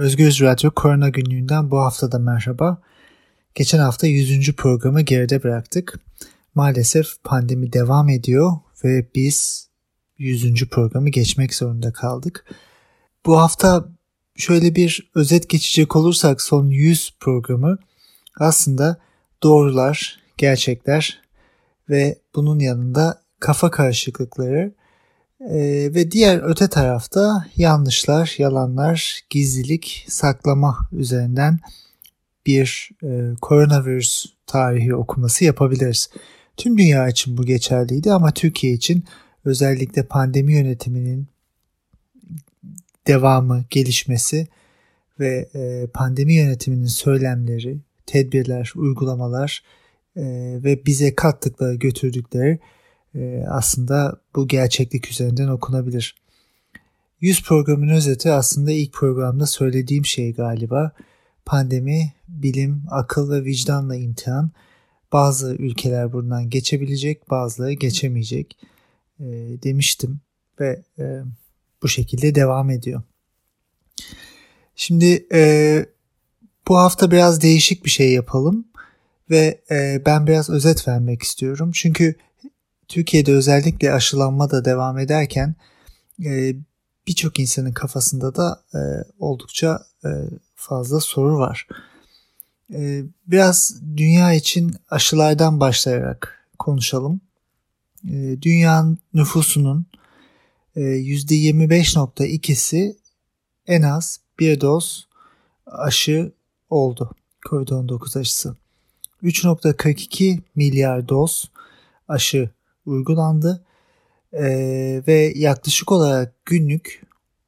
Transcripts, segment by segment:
Özgür Radyo Korona Günlüğü'nden bu hafta da merhaba. Geçen hafta 100. programı geride bıraktık. Maalesef pandemi devam ediyor ve biz 100. programı geçmek zorunda kaldık. Bu hafta şöyle bir özet geçecek olursak son 100 programı aslında doğrular, gerçekler ve bunun yanında kafa karışıklıkları e, ve diğer öte tarafta yanlışlar, yalanlar, gizlilik, saklama üzerinden bir e, koronavirüs tarihi okuması yapabiliriz. Tüm dünya için bu geçerliydi ama Türkiye için özellikle pandemi yönetiminin devamı, gelişmesi ve e, pandemi yönetiminin söylemleri, tedbirler, uygulamalar e, ve bize kattıkları, götürdükleri e, aslında bu gerçeklik üzerinden okunabilir. 100 programın özeti aslında ilk programda söylediğim şey galiba. Pandemi, bilim, akıl ve vicdanla imtihan. Bazı ülkeler bundan geçebilecek, bazıları geçemeyecek e, demiştim ve e, bu şekilde devam ediyor. Şimdi e, bu hafta biraz değişik bir şey yapalım ve e, ben biraz özet vermek istiyorum. Çünkü Türkiye'de özellikle aşılanma da devam ederken e, birçok insanın kafasında da e, oldukça e, fazla soru var. E, biraz dünya için aşılardan başlayarak konuşalım. E, dünyanın nüfusunun e, %25.2'si en az bir doz aşı oldu. Covid-19 aşısı. 3.42 milyar doz aşı uygulandı e, ve yaklaşık olarak günlük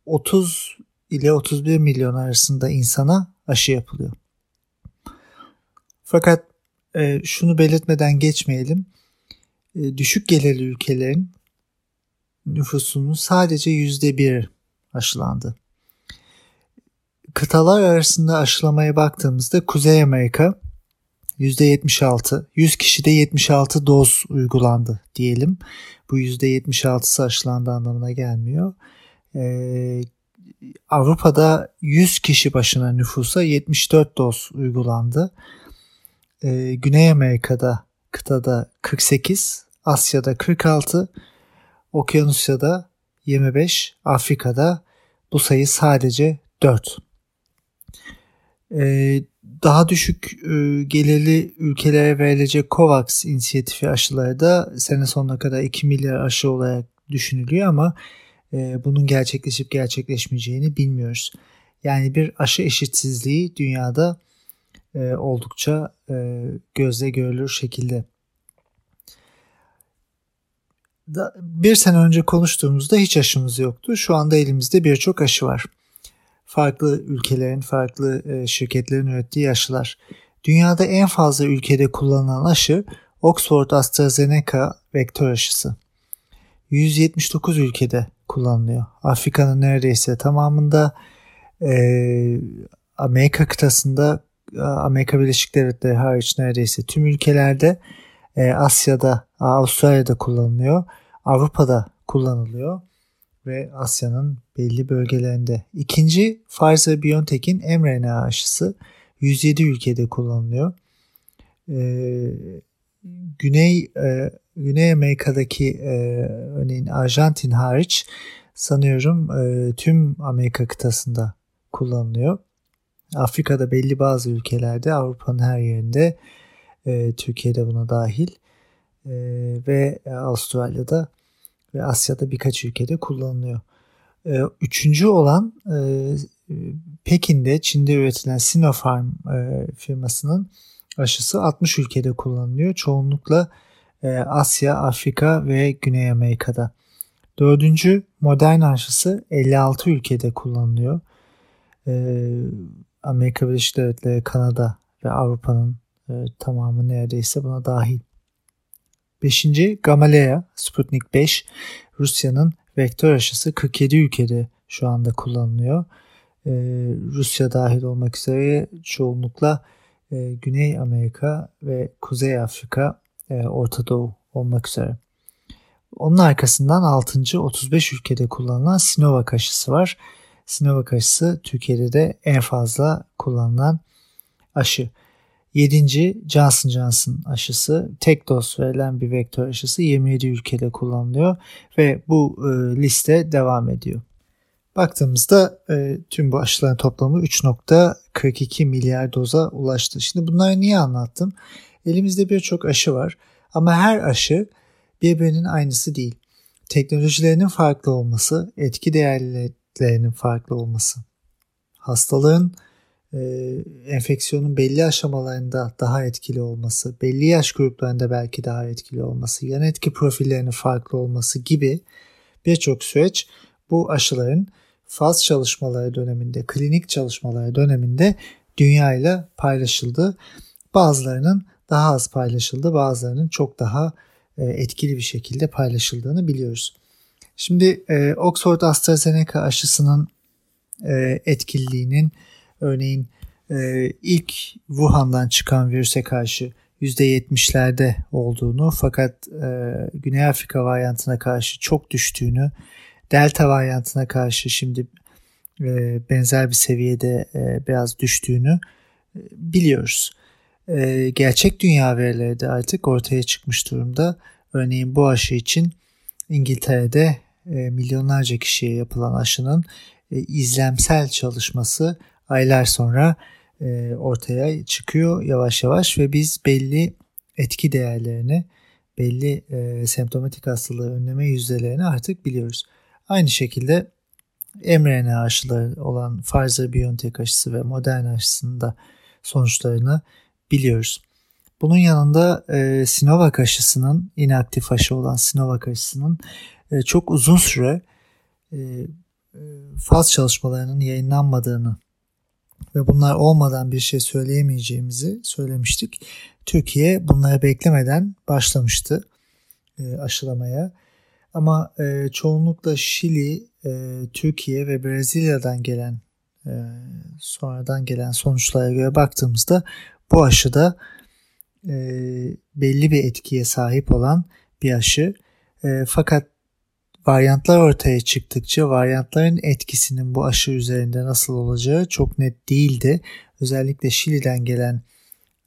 30 ile 31 milyon arasında insana aşı yapılıyor. Fakat e, şunu belirtmeden geçmeyelim. E, düşük gelirli ülkelerin nüfusunun sadece yüzde bir aşılandı. Kıtalar arasında aşılamaya baktığımızda Kuzey Amerika %76, 100 kişide 76 doz uygulandı diyelim. Bu %76'sı aşılandı anlamına gelmiyor. Ee, Avrupa'da 100 kişi başına nüfusa 74 doz uygulandı. Ee, Güney Amerika'da kıtada 48, Asya'da 46, Okyanusya'da 25, Afrika'da bu sayı sadece 4. Ee, daha düşük e, ülkelere verilecek COVAX inisiyatifi aşıları da sene sonuna kadar 2 milyar aşı olarak düşünülüyor ama e, bunun gerçekleşip gerçekleşmeyeceğini bilmiyoruz. Yani bir aşı eşitsizliği dünyada e, oldukça e, gözle görülür şekilde. Bir sene önce konuştuğumuzda hiç aşımız yoktu. Şu anda elimizde birçok aşı var farklı ülkelerin, farklı e, şirketlerin ürettiği aşılar. Dünyada en fazla ülkede kullanılan aşı Oxford AstraZeneca vektör aşısı. 179 ülkede kullanılıyor. Afrika'nın neredeyse tamamında e, Amerika kıtasında Amerika Birleşik Devletleri hariç neredeyse tüm ülkelerde e, Asya'da, Avustralya'da kullanılıyor. Avrupa'da kullanılıyor ve Asya'nın belli bölgelerinde. İkinci Pfizer-BioNTech'in mRNA aşısı 107 ülkede kullanılıyor. Ee, Güney e, Güney Amerika'daki e, örneğin Arjantin hariç sanıyorum e, tüm Amerika kıtasında kullanılıyor. Afrika'da belli bazı ülkelerde, Avrupa'nın her yerinde, e, Türkiye'de buna dahil e, ve Avustralya'da ve Asya'da birkaç ülkede kullanılıyor. Ee, üçüncü olan e, Pekin'de Çin'de üretilen Sinopharm e, firmasının aşısı 60 ülkede kullanılıyor. Çoğunlukla e, Asya, Afrika ve Güney Amerika'da. Dördüncü modern aşısı 56 ülkede kullanılıyor. Amerika Birleşik Devletleri, Kanada ve Avrupa'nın tamamı neredeyse buna dahil. Beşinci Gamaleya Sputnik 5 Rusya'nın vektör aşısı 47 ülkede şu anda kullanılıyor. Ee, Rusya dahil olmak üzere çoğunlukla e, Güney Amerika ve Kuzey Afrika, e, Orta Doğu olmak üzere. Onun arkasından 6. 35 ülkede kullanılan Sinovac aşısı var. Sinovac aşısı Türkiye'de de en fazla kullanılan aşı. Yedinci Johnson Johnson aşısı tek doz verilen bir vektör aşısı 27 ülkede kullanılıyor ve bu e, liste devam ediyor. Baktığımızda e, tüm bu aşıların toplamı 3.42 milyar doza ulaştı. Şimdi bunları niye anlattım? Elimizde birçok aşı var ama her aşı birbirinin aynısı değil. Teknolojilerinin farklı olması, etki değerlerinin farklı olması, hastalığın e, enfeksiyonun belli aşamalarında daha etkili olması, belli yaş gruplarında belki daha etkili olması, yan etki profillerinin farklı olması gibi birçok süreç bu aşıların faz çalışmaları döneminde, klinik çalışmaları döneminde dünya ile paylaşıldı. Bazılarının daha az paylaşıldı, bazılarının çok daha e, etkili bir şekilde paylaşıldığını biliyoruz. Şimdi e, Oxford AstraZeneca aşısının e, etkililiğinin örneğin ilk Wuhan'dan çıkan virüse karşı %70'lerde olduğunu fakat Güney Afrika varyantına karşı çok düştüğünü, Delta varyantına karşı şimdi benzer bir seviyede biraz düştüğünü biliyoruz. Ee, gerçek dünya verileri de artık ortaya çıkmış durumda. Örneğin bu aşı için İngiltere'de e, milyonlarca kişiye yapılan aşının e, izlemsel çalışması aylar sonra e, ortaya çıkıyor yavaş yavaş ve biz belli etki değerlerini, belli semptomatik hastalığı önleme yüzdelerini artık biliyoruz. Aynı şekilde mRNA aşıları olan Pfizer-BioNTech aşısı ve Moderna aşısının da sonuçlarını biliyoruz. Bunun yanında e, Sinovac aşısının inaktif aşı olan Sinovac aşısının e, çok uzun süre e, e, faz çalışmalarının yayınlanmadığını ve bunlar olmadan bir şey söyleyemeyeceğimizi söylemiştik. Türkiye bunları beklemeden başlamıştı e, aşılamaya. Ama e, çoğunlukla Şili, e, Türkiye ve Brezilya'dan gelen e, sonradan gelen sonuçlara göre baktığımızda bu aşı da e, belli bir etkiye sahip olan bir aşı. E, fakat varyantlar ortaya çıktıkça varyantların etkisinin bu aşı üzerinde nasıl olacağı çok net değildi. Özellikle Şili'den gelen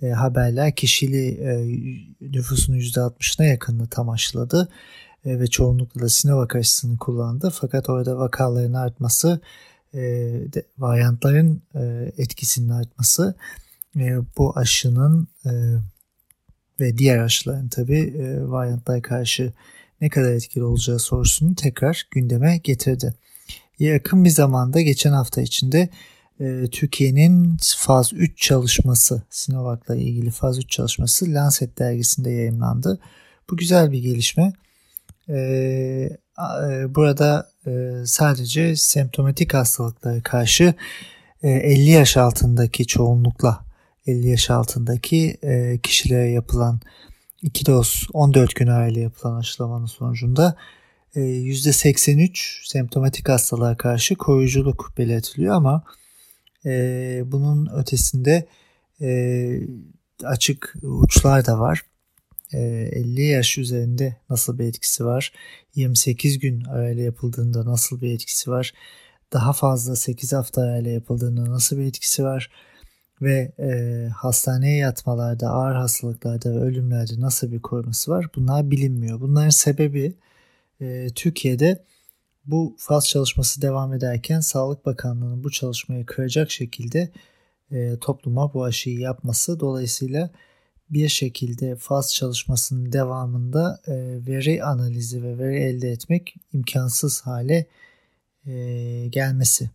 e, haberler ki Şili e, nüfusunun %60'ına yakınını tam aşıladı e, ve çoğunlukla da Sinovac aşısını kullandı. Fakat orada vakaların artması, e, de, varyantların e, etkisinin artması e, bu aşının e, ve diğer aşıların tabi e, varyantlara karşı ne kadar etkili olacağı sorusunu tekrar gündeme getirdi. Yakın bir zamanda geçen hafta içinde e, Türkiye'nin faz 3 çalışması Sinovac'la ilgili faz 3 çalışması Lancet dergisinde yayınlandı. Bu güzel bir gelişme. E, e, burada e, sadece semptomatik hastalıklara karşı e, 50 yaş altındaki çoğunlukla 50 yaş altındaki e, kişilere yapılan 2 doz 14 gün arayla yapılan aşılamanın sonucunda e, %83 semptomatik hastalığa karşı koruyuculuk belirtiliyor ama e, bunun ötesinde e, açık uçlar da var. E, 50 yaş üzerinde nasıl bir etkisi var? 28 gün arayla yapıldığında nasıl bir etkisi var? Daha fazla 8 hafta arayla yapıldığında nasıl bir etkisi var? Ve e, hastaneye yatmalarda, ağır hastalıklarda ve ölümlerde nasıl bir koruması var bunlar bilinmiyor. Bunların sebebi e, Türkiye'de bu faz çalışması devam ederken Sağlık Bakanlığı'nın bu çalışmayı kıracak şekilde e, topluma bu aşıyı yapması. Dolayısıyla bir şekilde faz çalışmasının devamında e, veri analizi ve veri elde etmek imkansız hale e, gelmesi.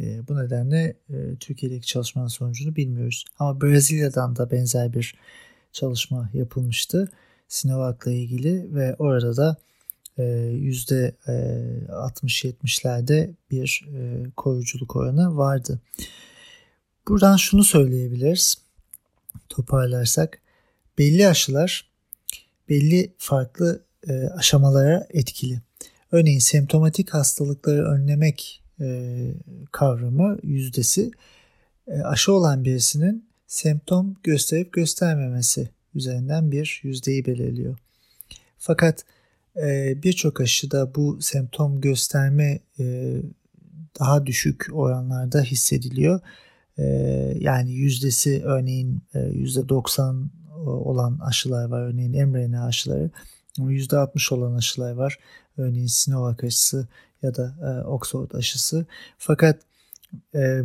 E, bu nedenle e, Türkiye'deki çalışmanın sonucunu bilmiyoruz. Ama Brezilya'dan da benzer bir çalışma yapılmıştı. Sinovac'la ilgili ve orada da %60-70'lerde e, bir koruyuculuk oranı vardı. Buradan şunu söyleyebiliriz. Toparlarsak belli aşılar belli farklı aşamalara etkili. Örneğin semptomatik hastalıkları önlemek e, kavramı yüzdesi e, aşı olan birisinin semptom gösterip göstermemesi üzerinden bir yüzdeyi belirliyor. Fakat e, birçok aşıda bu semptom gösterme daha düşük oranlarda hissediliyor. E, yani yüzdesi örneğin e, yüzde 90 olan aşılar var. Örneğin mRNA aşıları. Ama %60 olan aşılar var. Örneğin Sinovac aşısı ya da e, Oxford aşısı. Fakat e,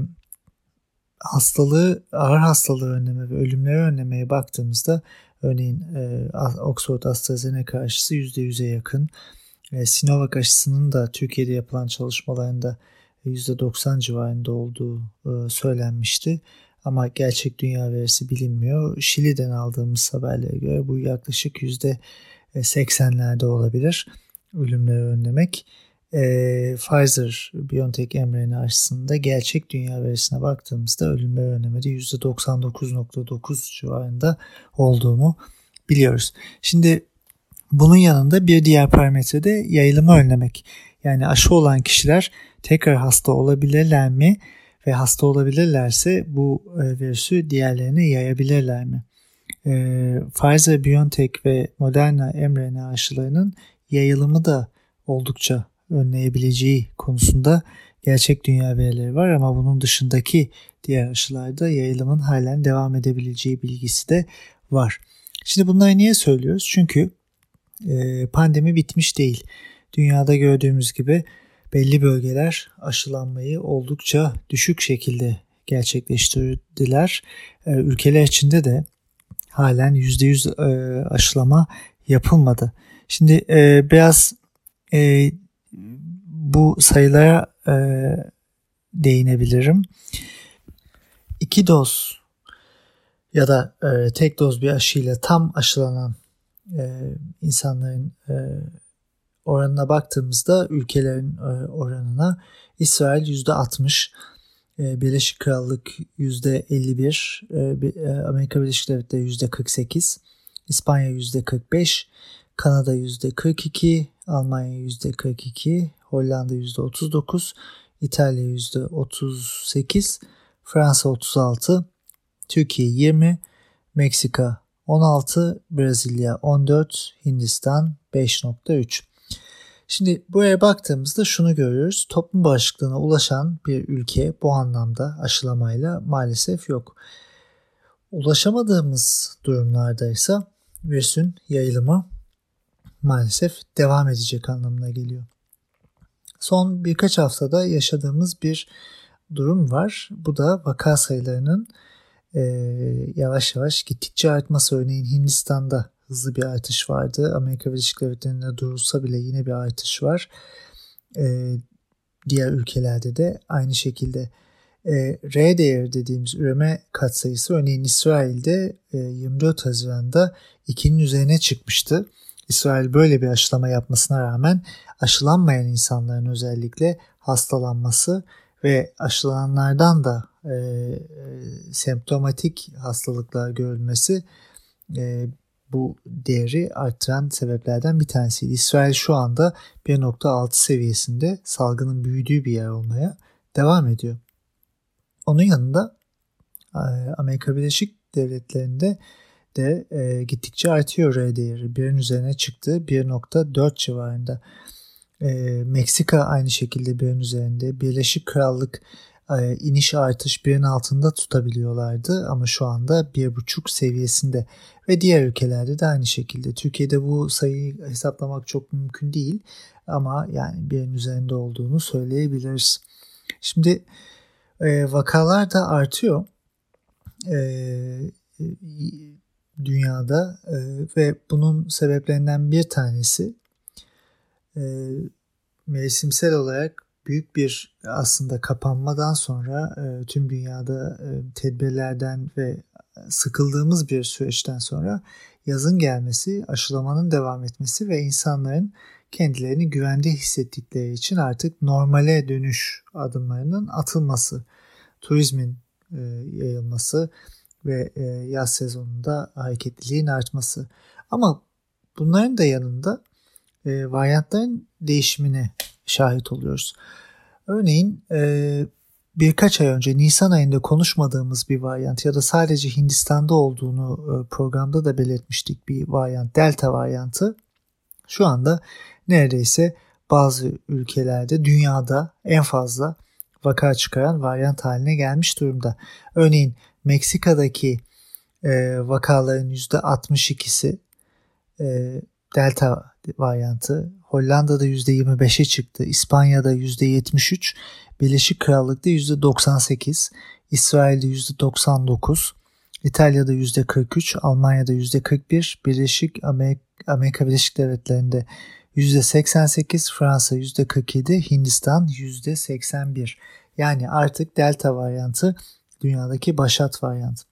hastalığı, ağır hastalığı önleme ve ölümleri önlemeye baktığımızda örneğin e, Oxford AstraZeneca aşısı %100'e yakın. E, Sinovac aşısının da Türkiye'de yapılan çalışmalarında %90 civarında olduğu e, söylenmişti. Ama gerçek dünya verisi bilinmiyor. Şili'den aldığımız haberlere göre bu yaklaşık %80'lerde olabilir ölümleri önlemek e, Pfizer BioNTech mRNA aşısında gerçek dünya verisine baktığımızda ölümler önlemede %99.9 civarında olduğunu biliyoruz. Şimdi bunun yanında bir diğer parametre de yayılımı önlemek. Yani aşı olan kişiler tekrar hasta olabilirler mi ve hasta olabilirlerse bu e, virüsü diğerlerine yayabilirler mi? E, Pfizer, BioNTech ve Moderna mRNA aşılarının yayılımı da oldukça önleyebileceği konusunda gerçek dünya verileri var ama bunun dışındaki diğer aşılarda yayılımın halen devam edebileceği bilgisi de var. Şimdi bunları niye söylüyoruz? Çünkü e, pandemi bitmiş değil. Dünyada gördüğümüz gibi belli bölgeler aşılanmayı oldukça düşük şekilde gerçekleştirdiler. E, ülkeler içinde de halen %100 e, aşılama yapılmadı. Şimdi e, biraz e, bu sayılara e, değinebilirim. İki doz ya da e, tek doz bir aşıyla tam aşılanan e, insanların e, oranına baktığımızda ülkelerin e, oranına İsrail %60, e, Birleşik Krallık %51, e, e, Amerika Birleşik Devletleri %48, İspanya %45, Kanada %42, Almanya %42, Hollanda %39, İtalya %38, Fransa 36, Türkiye 20, Meksika 16, Brezilya 14, Hindistan 5.3. Şimdi buraya baktığımızda şunu görüyoruz. Toplum bağışıklığına ulaşan bir ülke bu anlamda aşılamayla maalesef yok. Ulaşamadığımız durumlarda ise virüsün yayılımı maalesef devam edecek anlamına geliyor. Son birkaç haftada yaşadığımız bir durum var. Bu da vaka sayılarının e, yavaş yavaş gittikçe artması. Örneğin Hindistan'da hızlı bir artış vardı. Amerika Birleşik Devletleri'nde durulsa bile yine bir artış var. E, diğer ülkelerde de aynı şekilde. E, R değeri dediğimiz üreme katsayısı örneğin İsrail'de e, 24 Haziran'da 2'nin üzerine çıkmıştı. İsrail böyle bir aşılama yapmasına rağmen aşılanmayan insanların özellikle hastalanması ve aşılananlardan da e, e, semptomatik hastalıklar görülmesi e, bu değeri arttıran sebeplerden bir tanesiydi. İsrail şu anda 1.6 seviyesinde salgının büyüdüğü bir yer olmaya devam ediyor. Onun yanında e, Amerika Birleşik Devletleri'nde de e, gittikçe artıyor R değeri. Birin üzerine çıktı. 1.4 civarında. E, Meksika aynı şekilde birin üzerinde. Birleşik Krallık e, iniş artış birin altında tutabiliyorlardı ama şu anda 1.5 seviyesinde ve diğer ülkelerde de aynı şekilde. Türkiye'de bu sayıyı hesaplamak çok mümkün değil ama yani birin üzerinde olduğunu söyleyebiliriz. Şimdi e, vakalar da artıyor. E, dünyada e, ve bunun sebeplerinden bir tanesi e, mevsimsel olarak büyük bir aslında kapanmadan sonra e, tüm dünyada e, tedbirlerden ve sıkıldığımız bir süreçten sonra yazın gelmesi, aşılamanın devam etmesi ve insanların kendilerini güvende hissettikleri için artık normale dönüş adımlarının atılması, turizmin e, yayılması, ve e, yaz sezonunda hareketliliğin artması. Ama bunların da yanında e, varyantların değişimine şahit oluyoruz. Örneğin e, birkaç ay önce Nisan ayında konuşmadığımız bir varyant ya da sadece Hindistan'da olduğunu e, programda da belirtmiştik bir varyant Delta varyantı şu anda neredeyse bazı ülkelerde dünyada en fazla vaka çıkaran varyant haline gelmiş durumda. Örneğin Meksika'daki e, vakaların %62'si e, delta varyantı, Hollanda'da %25'e çıktı, İspanya'da %73, Birleşik Krallık'ta %98, İsrail'de %99, İtalya'da %43, Almanya'da %41, Birleşik Amerika, Amerika Birleşik Devletleri'nde %88, Fransa %47, Hindistan %81. Yani artık delta varyantı dünyadaki başat varyantı.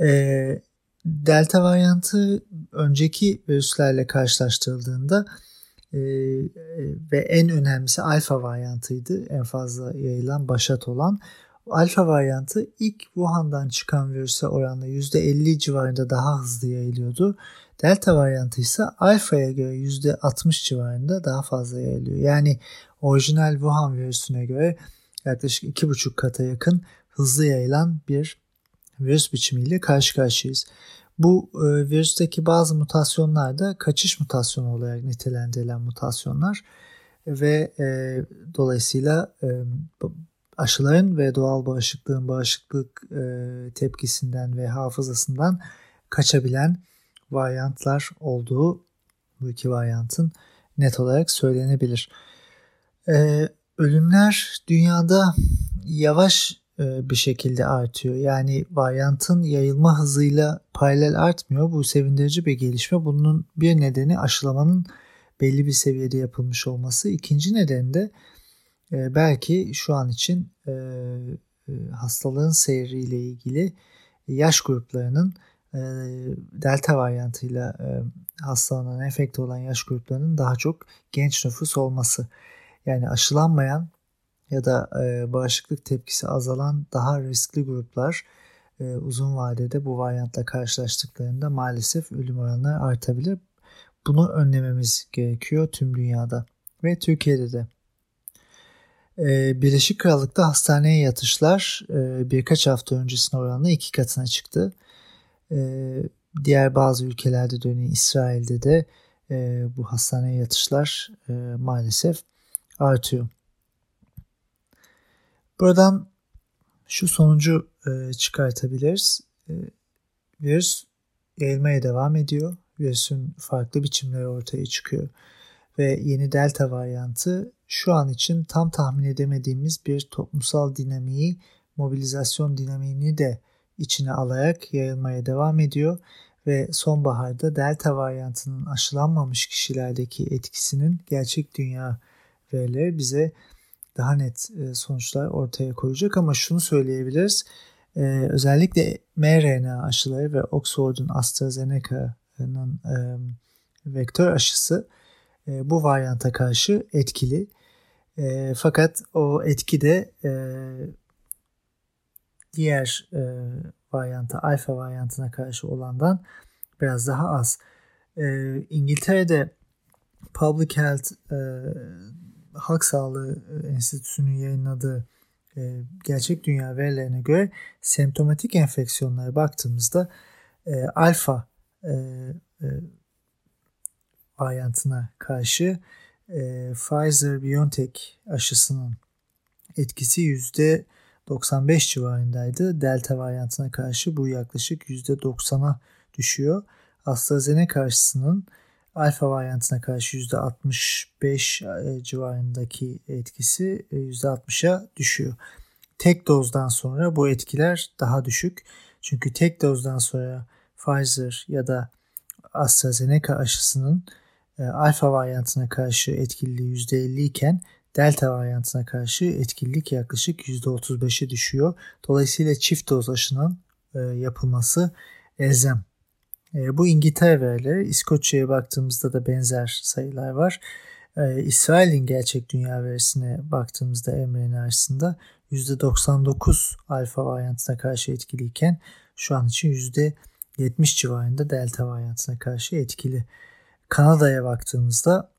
Ee, delta varyantı önceki virüslerle karşılaştırıldığında e, ve en önemlisi alfa varyantıydı. En fazla yayılan başat olan. Alfa varyantı ilk Wuhan'dan çıkan virüse oranla %50 civarında daha hızlı yayılıyordu. Delta varyantı ise alfaya göre %60 civarında daha fazla yayılıyor. Yani orijinal Wuhan virüsüne göre yaklaşık 2,5 kata yakın hızlı yayılan bir virüs biçimiyle karşı karşıyayız. Bu e, virüsteki bazı mutasyonlar da kaçış mutasyonu olarak nitelendirilen mutasyonlar ve e, dolayısıyla e, aşıların ve doğal bağışıklığın bağışıklık e, tepkisinden ve hafızasından kaçabilen varyantlar olduğu bu iki varyantın net olarak söylenebilir. E, ölümler dünyada yavaş bir şekilde artıyor. Yani varyantın yayılma hızıyla paralel artmıyor. Bu sevindirici bir gelişme. Bunun bir nedeni aşılamanın belli bir seviyede yapılmış olması. İkinci nedeni de e, belki şu an için e, hastalığın seyriyle ilgili yaş gruplarının delta varyantıyla hastalanan enfekte olan yaş gruplarının daha çok genç nüfus olması. Yani aşılanmayan ya da e, bağışıklık tepkisi azalan daha riskli gruplar e, uzun vadede bu varyantla karşılaştıklarında maalesef ölüm oranları artabilir. Bunu önlememiz gerekiyor tüm dünyada ve Türkiye'de de. E, Birleşik Krallık'ta hastaneye yatışlar e, birkaç hafta öncesine oranla iki katına çıktı. E, diğer bazı ülkelerde de örneğin İsrail'de de e, bu hastaneye yatışlar e, maalesef artıyor. Buradan şu sonucu e, çıkartabiliriz. E, virüs yayılmaya devam ediyor. Virüsün farklı biçimleri ortaya çıkıyor. Ve yeni delta varyantı şu an için tam tahmin edemediğimiz bir toplumsal dinamiği, mobilizasyon dinamiğini de içine alarak yayılmaya devam ediyor ve sonbaharda delta varyantının aşılanmamış kişilerdeki etkisinin gerçek dünya verileri bize daha net e, sonuçlar ortaya koyacak ama şunu söyleyebiliriz. E, özellikle mRNA aşıları ve Oxford'un AstraZeneca'nın e, vektör aşısı bu varyanta karşı etkili. Fakat o etki de diğer varyanta, alfa varyantına karşı olandan biraz daha az. İngiltere'de Public Health Halk Sağlığı e, Enstitüsü'nün yayınladığı e, gerçek dünya verilerine göre semptomatik enfeksiyonlara baktığımızda e, alfa e, e, varyantına karşı e, Pfizer-BioNTech aşısının etkisi yüzde 95 civarındaydı. Delta varyantına karşı bu yaklaşık %90'a düşüyor. AstraZeneca aşısının alfa varyantına karşı %65 e, civarındaki etkisi %60'a e, düşüyor. Tek dozdan sonra bu etkiler daha düşük. Çünkü tek dozdan sonra Pfizer ya da AstraZeneca aşısının e, alfa varyantına karşı etkililiği %50 iken delta varyantına karşı etkililik yaklaşık %35'e düşüyor. Dolayısıyla çift doz aşının yapılması elzem. E, bu İngiltere verileri. İskoçya'ya baktığımızda da benzer sayılar var. E, İsrail'in gerçek dünya verisine baktığımızda mRNA arasında %99 alfa varyantına karşı etkiliyken şu an için %70 civarında delta varyantına karşı etkili. Kanada'ya baktığımızda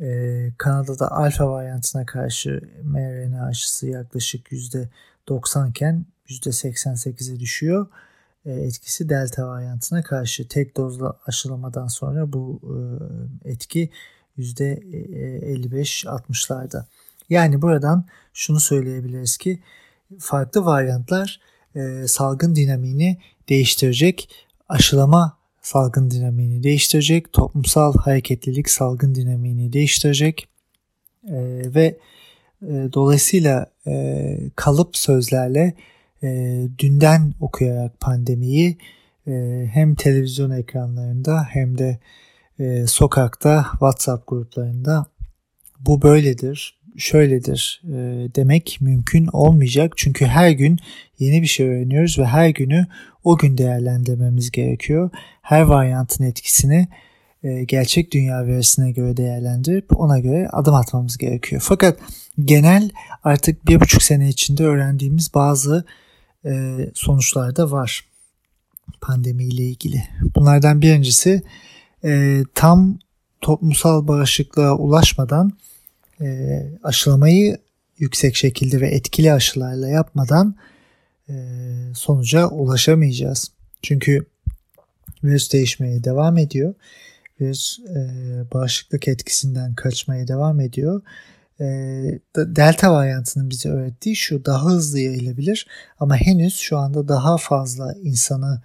e, Kanada'da alfa varyantına karşı mRNA aşısı yaklaşık %90 iken %88'e düşüyor. E, etkisi delta varyantına karşı tek dozla aşılamadan sonra bu e, etki %55-60'larda. Yani buradan şunu söyleyebiliriz ki farklı varyantlar e, salgın dinamiğini değiştirecek, aşılama salgın dinamiğini değiştirecek, toplumsal hareketlilik salgın dinamiğini değiştirecek e, ve e, dolayısıyla e, kalıp sözlerle e, dünden okuyarak pandemiyi e, hem televizyon ekranlarında hem de e, sokakta WhatsApp gruplarında bu böyledir, şöyledir e, demek mümkün olmayacak. Çünkü her gün yeni bir şey öğreniyoruz ve her günü o gün değerlendirmemiz gerekiyor. Her varyantın etkisini e, gerçek dünya verisine göre değerlendirip ona göre adım atmamız gerekiyor. Fakat genel artık bir buçuk sene içinde öğrendiğimiz bazı sonuçlar da var pandemiyle ilgili. Bunlardan birincisi e, tam toplumsal bağışıklığa ulaşmadan e, aşılamayı yüksek şekilde ve etkili aşılarla yapmadan e, sonuca ulaşamayacağız. Çünkü virüs değişmeye devam ediyor. Virüs e, bağışıklık etkisinden kaçmaya devam ediyor. E, delta varyantının bize öğrettiği şu daha hızlı yayılabilir ama henüz şu anda daha fazla insanı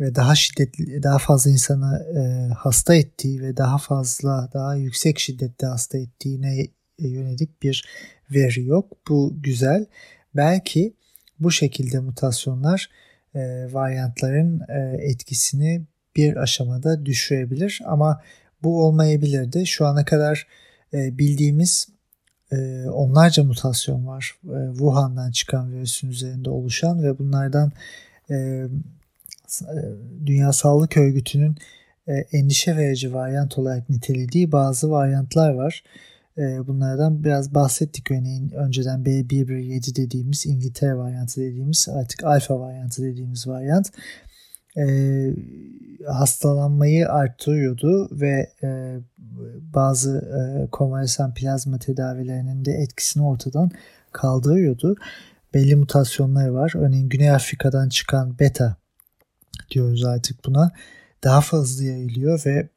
ve daha şiddetli daha fazla insanı e, hasta ettiği ve daha fazla daha yüksek şiddette hasta ettiğine yönelik bir veri yok. Bu güzel. Belki bu şekilde mutasyonlar e, varyantların e, etkisini bir aşamada düşürebilir ama bu olmayabilir de şu ana kadar e, bildiğimiz e, onlarca mutasyon var. E, Wuhan'dan çıkan virüsün üzerinde oluşan ve bunlardan e, e Dünya Sağlık Örgütü'nün e, endişe verici varyant olarak nitelediği bazı varyantlar var. Ee, bunlardan biraz bahsettik örneğin önceden B117 dediğimiz İngiltere varyantı dediğimiz artık alfa varyantı dediğimiz varyant e, hastalanmayı arttırıyordu ve e, bazı e, konvalesen plazma tedavilerinin de etkisini ortadan kaldırıyordu. Belli mutasyonları var. Örneğin Güney Afrika'dan çıkan beta diyoruz artık buna. Daha fazla yayılıyor ve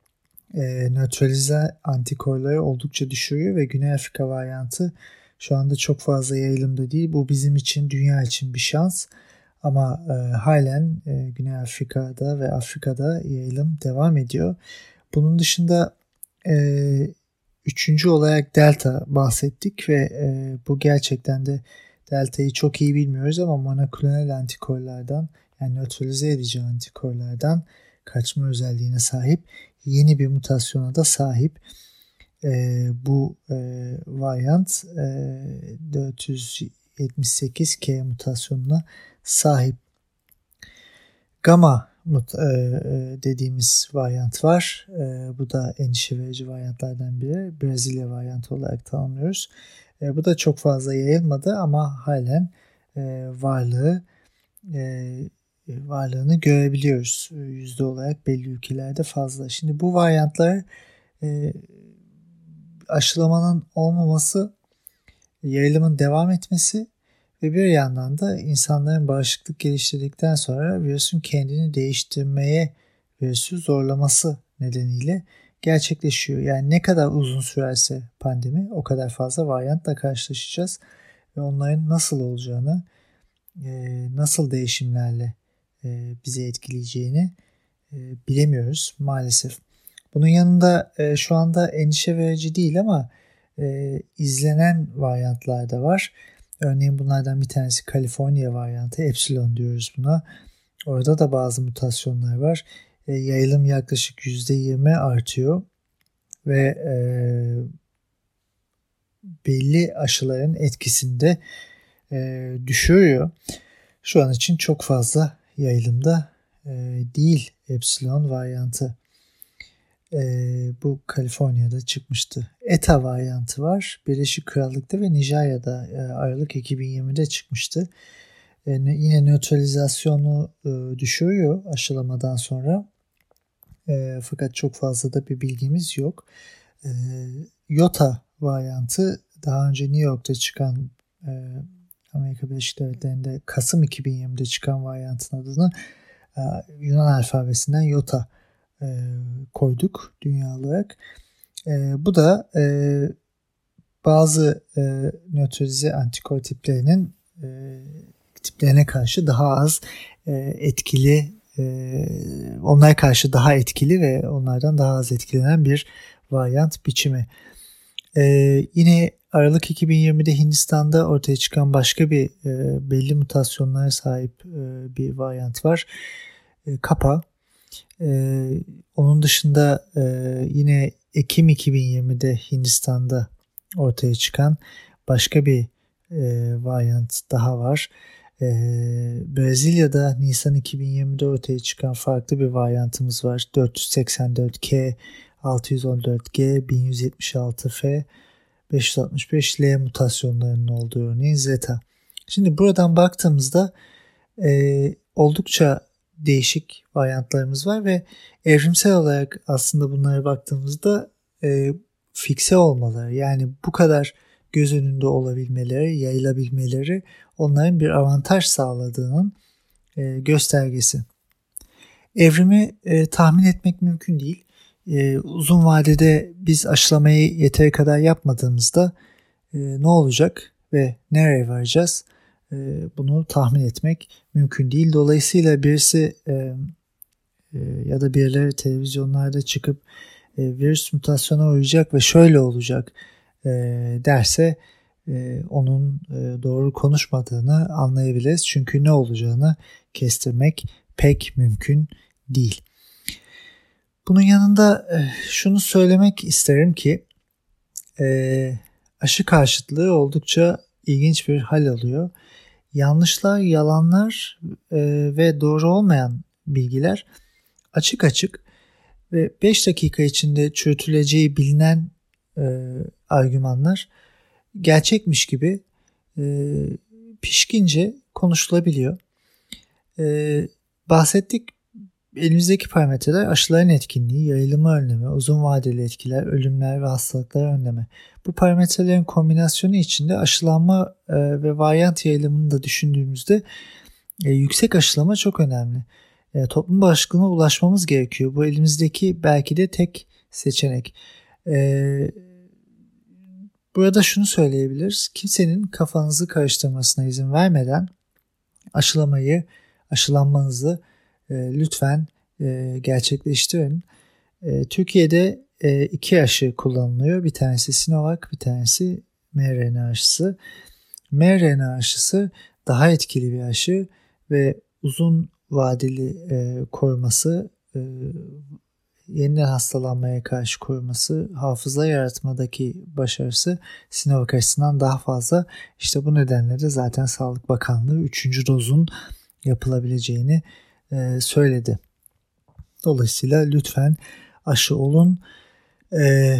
e, nötralize antikorları oldukça düşürüyor ve Güney Afrika varyantı şu anda çok fazla yayılımda değil. Bu bizim için, dünya için bir şans. Ama e, halen e, Güney Afrika'da ve Afrika'da yayılım devam ediyor. Bunun dışında e, üçüncü olarak Delta bahsettik ve e, bu gerçekten de Delta'yı çok iyi bilmiyoruz ama monoklonal antikorlardan yani nötralize edici antikorlardan kaçma özelliğine sahip yeni bir mutasyona da sahip. E, bu e, varyant e, 478K mutasyonuna sahip. Gamma mut, e, e, dediğimiz varyant var. E, bu da endişe verici varyantlardan biri. Brezilya varyantı olarak tanımlıyoruz. E, bu da çok fazla yayılmadı ama halen e, varlığı e, varlığını görebiliyoruz. Yüzde olarak belli ülkelerde fazla. Şimdi bu varyantlar e, aşılamanın olmaması, yayılımın devam etmesi ve bir yandan da insanların bağışıklık geliştirdikten sonra virüsün kendini değiştirmeye virüsü zorlaması nedeniyle gerçekleşiyor. Yani ne kadar uzun sürerse pandemi o kadar fazla varyantla karşılaşacağız ve onların nasıl olacağını, nasıl değişimlerle e, bizi etkileyeceğini e, bilemiyoruz maalesef. Bunun yanında e, şu anda endişe verici değil ama izlenen varyantlar da var. Örneğin bunlardan bir tanesi Kaliforniya varyantı. Epsilon diyoruz buna. Orada da bazı mutasyonlar var. yayılım yaklaşık %20 artıyor. Ve belli aşıların etkisinde düşürüyor. Şu an için çok fazla yayılımda e, değil Epsilon varyantı. E, bu Kaliforniya'da çıkmıştı. ETA varyantı var. Birleşik Krallık'ta ve Nijerya'da e, Aralık 2020'de çıkmıştı. E, yine nötralizasyonu e, düşürüyor aşılamadan sonra. E, fakat çok fazla da bir bilgimiz yok. E, Yota varyantı daha önce New York'ta çıkan e, Amerika Birleşik Devletleri'nde Kasım 2020'de çıkan varyantın adını e, Yunan alfabesinden Yota koyduk dünya olarak. E, bu da bazı e, nötralize antikor tiplerinin e, tiplerine karşı daha az e, etkili e, onlara karşı daha etkili ve onlardan daha az etkilenen bir varyant biçimi. E, yine Aralık 2020'de Hindistan'da ortaya çıkan başka bir e, belli mutasyonlara sahip e, bir varyant var. E, Kapa. E, onun dışında e, yine Ekim 2020'de Hindistan'da ortaya çıkan başka bir e, varyant daha var. E, Brezilya'da Nisan 2020'de ortaya çıkan farklı bir varyantımız var. 484K, 614G, 1176F, 565L mutasyonlarının olduğu örneğin Zeta. Şimdi buradan baktığımızda e, oldukça değişik varyantlarımız var ve evrimsel olarak aslında bunlara baktığımızda e, fikse olmaları yani bu kadar göz önünde olabilmeleri, yayılabilmeleri onların bir avantaj sağladığının e, göstergesi. Evrimi e, tahmin etmek mümkün değil. E, uzun vadede biz aşılamayı yeteri kadar yapmadığımızda e, ne olacak ve nereye varacağız? E, bunu tahmin etmek mümkün değil. Dolayısıyla birisi e, e, ya da birileri televizyonlarda çıkıp e, virüs mutasyona uğrayacak ve şöyle olacak derse onun doğru konuşmadığını anlayabiliriz. Çünkü ne olacağını kestirmek pek mümkün değil. Bunun yanında şunu söylemek isterim ki aşı karşıtlığı oldukça ilginç bir hal alıyor. Yanlışlar, yalanlar e, ve doğru olmayan bilgiler açık açık ve 5 dakika içinde çürütüleceği bilinen e, argümanlar gerçekmiş gibi e, pişkince konuşulabiliyor. E, bahsettik elimizdeki parametreler aşıların etkinliği, yayılımı önleme, uzun vadeli etkiler, ölümler ve hastalıkları önleme. Bu parametrelerin kombinasyonu içinde aşılanma e, ve varyant yayılımını da düşündüğümüzde e, yüksek aşılama çok önemli. E, toplum bağışıklığına ulaşmamız gerekiyor. Bu elimizdeki belki de tek seçenek. Burada şunu söyleyebiliriz. Kimsenin kafanızı karıştırmasına izin vermeden aşılamayı, aşılanmanızı e, lütfen e, gerçekleştirin. E, Türkiye'de e, iki aşı kullanılıyor. Bir tanesi Sinovac, bir tanesi mRNA aşısı. mRNA aşısı daha etkili bir aşı ve uzun vadeli e, koruması, e, yeniden hastalanmaya karşı koruması, hafıza yaratmadaki başarısı Sinovac açısından daha fazla. İşte bu nedenle de zaten Sağlık Bakanlığı 3. dozun yapılabileceğini e, söyledi. Dolayısıyla lütfen aşı olun. E,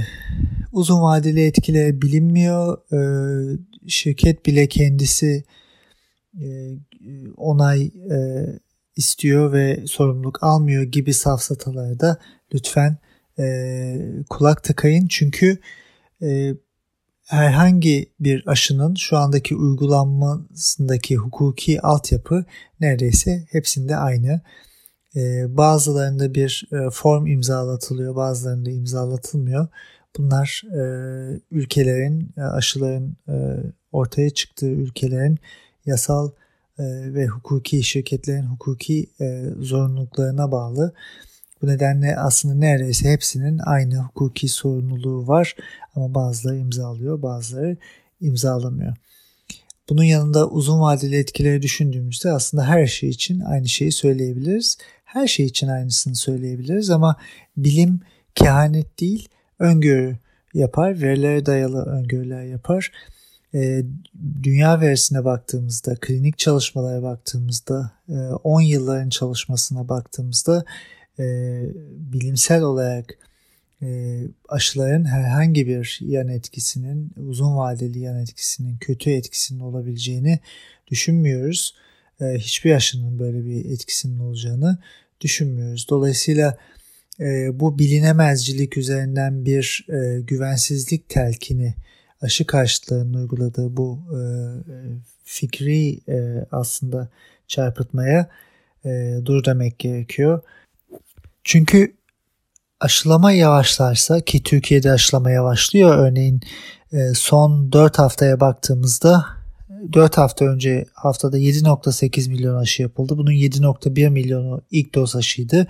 uzun vadeli etkileri bilinmiyor. E, şirket bile kendisi e, onay e, istiyor ve sorumluluk almıyor gibi safsatalara da lütfen e, kulak tıkayın. Çünkü e, herhangi bir aşının şu andaki uygulanmasındaki hukuki altyapı neredeyse hepsinde aynı. Ee, bazılarında bir e, form imzalatılıyor, bazılarında imzalatılmıyor. Bunlar e, ülkelerin, e, aşıların ortaya çıktığı ülkelerin yasal ve hukuki şirketlerin hukuki zorunluluklarına bağlı. Bu nedenle aslında neredeyse hepsinin aynı hukuki sorumluluğu var ama bazıları imzalıyor bazıları imzalamıyor. Bunun yanında uzun vadeli etkileri düşündüğümüzde aslında her şey için aynı şeyi söyleyebiliriz. Her şey için aynısını söyleyebiliriz ama bilim kehanet değil öngörü yapar, verilere dayalı öngörüler yapar. E, dünya verisine baktığımızda, klinik çalışmalara baktığımızda, 10 e, yılların çalışmasına baktığımızda e, bilimsel olarak e, aşıların herhangi bir yan etkisinin, uzun vadeli yan etkisinin, kötü etkisinin olabileceğini düşünmüyoruz. E, hiçbir aşının böyle bir etkisinin olacağını düşünmüyoruz. Dolayısıyla e, bu bilinemezcilik üzerinden bir e, güvensizlik telkini aşı karşıtlarının uyguladığı bu e, fikri e, aslında çarpıtmaya e, dur demek gerekiyor. Çünkü aşılama yavaşlarsa ki Türkiye'de aşılama yavaşlıyor örneğin e, son 4 haftaya baktığımızda 4 hafta önce haftada 7.8 milyon aşı yapıldı. Bunun 7.1 milyonu ilk doz aşıydı.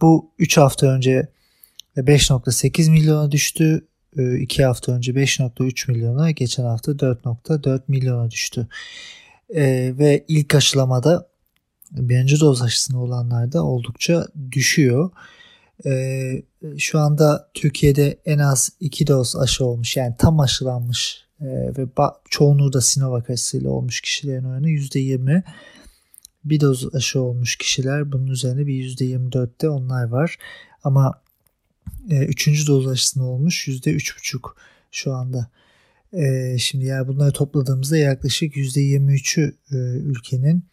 Bu 3 hafta önce 5.8 milyona düştü. 2 hafta önce 5.3 milyona, geçen hafta 4.4 milyona düştü. Ve ilk aşılamada birinci doz aşısına olanlarda oldukça düşüyor. Ee, şu anda Türkiye'de en az iki doz aşı olmuş yani tam aşılanmış e, ve çoğunluğu da Sinovac aşısıyla olmuş kişilerin oranı %20. Bir doz aşı olmuş kişiler bunun üzerine bir %24'te onlar var. Ama e, üçüncü doz aşısına olmuş %3,5 şu anda. E, şimdi yani bunları topladığımızda yaklaşık %23'ü e, ülkenin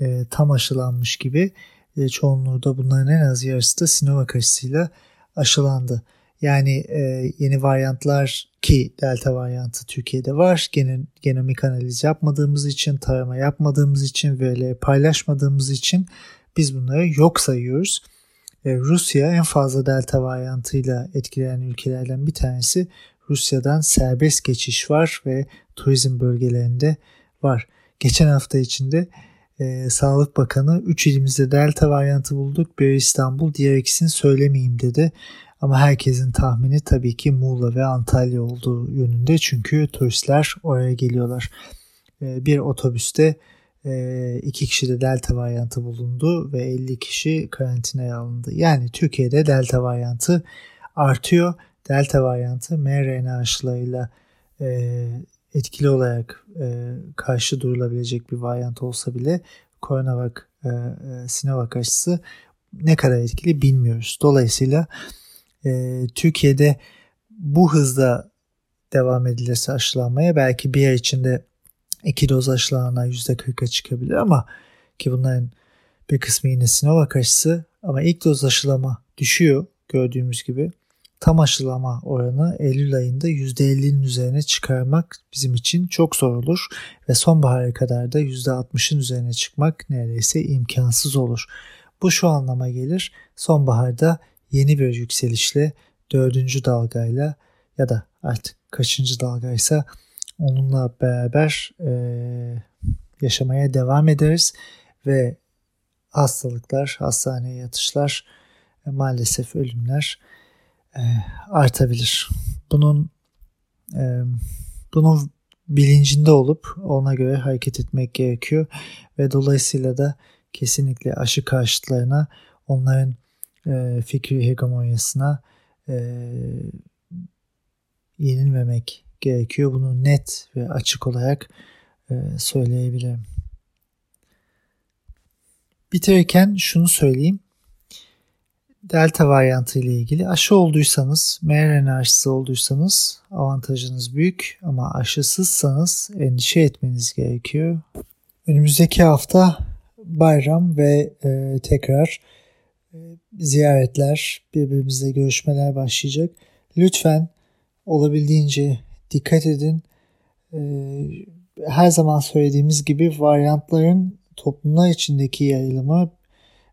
e, tam aşılanmış gibi e, çoğunluğu da bunların en az yarısı da Sinovac aşısıyla aşılandı. Yani e, yeni varyantlar ki delta varyantı Türkiye'de var. Gen genomik analiz yapmadığımız için, tarama yapmadığımız için, verileri paylaşmadığımız için biz bunları yok sayıyoruz. E, Rusya en fazla delta varyantıyla etkilenen ülkelerden bir tanesi. Rusya'dan serbest geçiş var ve turizm bölgelerinde var. Geçen hafta içinde e, Sağlık Bakanı 3 ilimizde delta varyantı bulduk. Bir İstanbul, diğer ikisini söylemeyeyim dedi. Ama herkesin tahmini tabii ki Muğla ve Antalya olduğu yönünde. Çünkü turistler oraya geliyorlar. E, bir otobüste e, iki kişi de delta varyantı bulundu ve 50 kişi karantinaya alındı. Yani Türkiye'de delta varyantı artıyor. Delta varyantı mRNA aşılarıyla e, etkili olarak e, karşı durulabilecek bir varyant olsa bile Coronavac, e, e, Sinovac aşısı ne kadar etkili bilmiyoruz. Dolayısıyla e, Türkiye'de bu hızda devam edilirse aşılanmaya belki bir ay içinde iki doz aşılananlar %40'a çıkabilir ama ki bunların bir kısmı yine Sinovac aşısı ama ilk doz aşılama düşüyor gördüğümüz gibi tam aşılama oranı Eylül ayında %50'nin üzerine çıkarmak bizim için çok zor olur ve sonbahara kadar da %60'ın üzerine çıkmak neredeyse imkansız olur. Bu şu anlama gelir. Sonbaharda yeni bir yükselişle dördüncü dalgayla ya da artık kaçıncı dalgaysa onunla beraber e, yaşamaya devam ederiz ve hastalıklar, hastaneye yatışlar, e, maalesef ölümler artabilir. Bunun e, bunun bilincinde olup ona göre hareket etmek gerekiyor ve dolayısıyla da kesinlikle aşı karşıtlarına onların e, fikri hegemonyasına e, yenilmemek gerekiyor. Bunu net ve açık olarak e, söyleyebilirim. Bitirirken şunu söyleyeyim delta varyantı ile ilgili aşı olduysanız, mRNA aşısı olduysanız avantajınız büyük ama aşısızsanız endişe etmeniz gerekiyor. Önümüzdeki hafta bayram ve e, tekrar e, ziyaretler, birbirimizle görüşmeler başlayacak. Lütfen olabildiğince dikkat edin. E, her zaman söylediğimiz gibi varyantların toplumlar içindeki yayılımı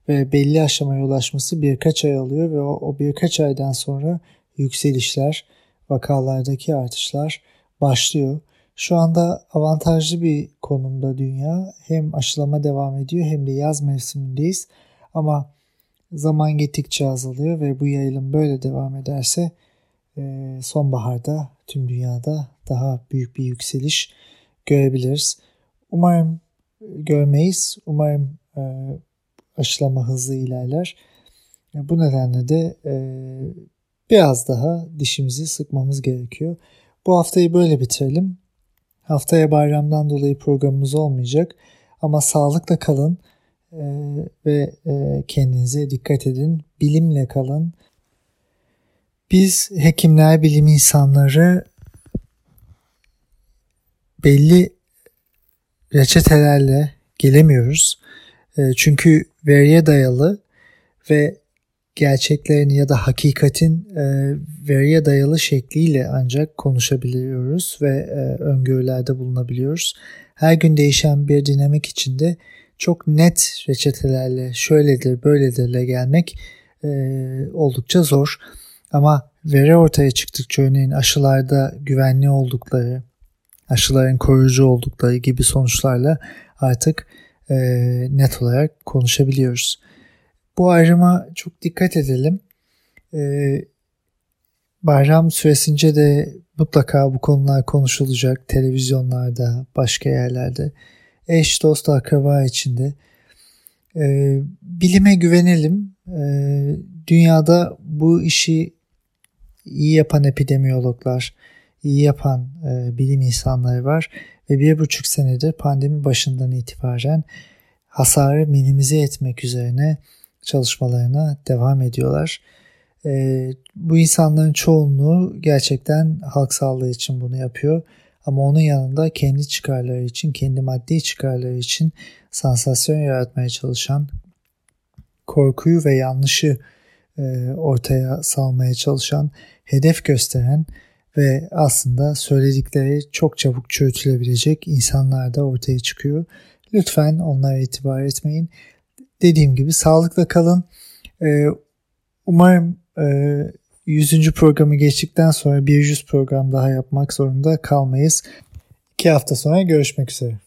ve belli aşamaya ulaşması birkaç ay alıyor ve o, o birkaç aydan sonra yükselişler, vakalardaki artışlar başlıyor. Şu anda avantajlı bir konumda dünya. Hem aşılama devam ediyor hem de yaz mevsimindeyiz. Ama zaman gittikçe azalıyor ve bu yayılım böyle devam ederse e, sonbaharda tüm dünyada daha büyük bir yükseliş görebiliriz. Umarım görmeyiz. Umarım e, aşılama hızlı ilerler. Bu nedenle de e, biraz daha dişimizi sıkmamız gerekiyor. Bu haftayı böyle bitirelim. Haftaya bayramdan dolayı programımız olmayacak. Ama sağlıkla kalın e, ve e, kendinize dikkat edin. Bilimle kalın. Biz hekimler, bilim insanları belli reçetelerle gelemiyoruz. E, çünkü veriye dayalı ve gerçeklerin ya da hakikatin e, veriye dayalı şekliyle ancak konuşabiliyoruz ve e, öngörülerde bulunabiliyoruz. Her gün değişen bir dinamik içinde çok net reçetelerle şöyledir böyledirle gelmek e, oldukça zor. Ama veri ortaya çıktıkça örneğin aşılarda güvenli oldukları, aşıların koruyucu oldukları gibi sonuçlarla artık e, net olarak konuşabiliyoruz. Bu ayrıma çok dikkat edelim. E, bayram süresince de mutlaka bu konular konuşulacak televizyonlarda, başka yerlerde. Eş, dost, akraba içinde. E, bilime güvenelim. E, dünyada bu işi iyi yapan epidemiyologlar, iyi yapan e, bilim insanları var ve bir buçuk senedir pandemi başından itibaren hasarı minimize etmek üzerine çalışmalarına devam ediyorlar. E, bu insanların çoğunluğu gerçekten halk sağlığı için bunu yapıyor. Ama onun yanında kendi çıkarları için, kendi maddi çıkarları için sansasyon yaratmaya çalışan, korkuyu ve yanlışı e, ortaya salmaya çalışan, hedef gösteren ve aslında söyledikleri çok çabuk çürütülebilecek insanlar da ortaya çıkıyor. Lütfen onlara itibar etmeyin. Dediğim gibi sağlıkla kalın. E, umarım 100. programı geçtikten sonra bir 100 program daha yapmak zorunda kalmayız. İki hafta sonra görüşmek üzere.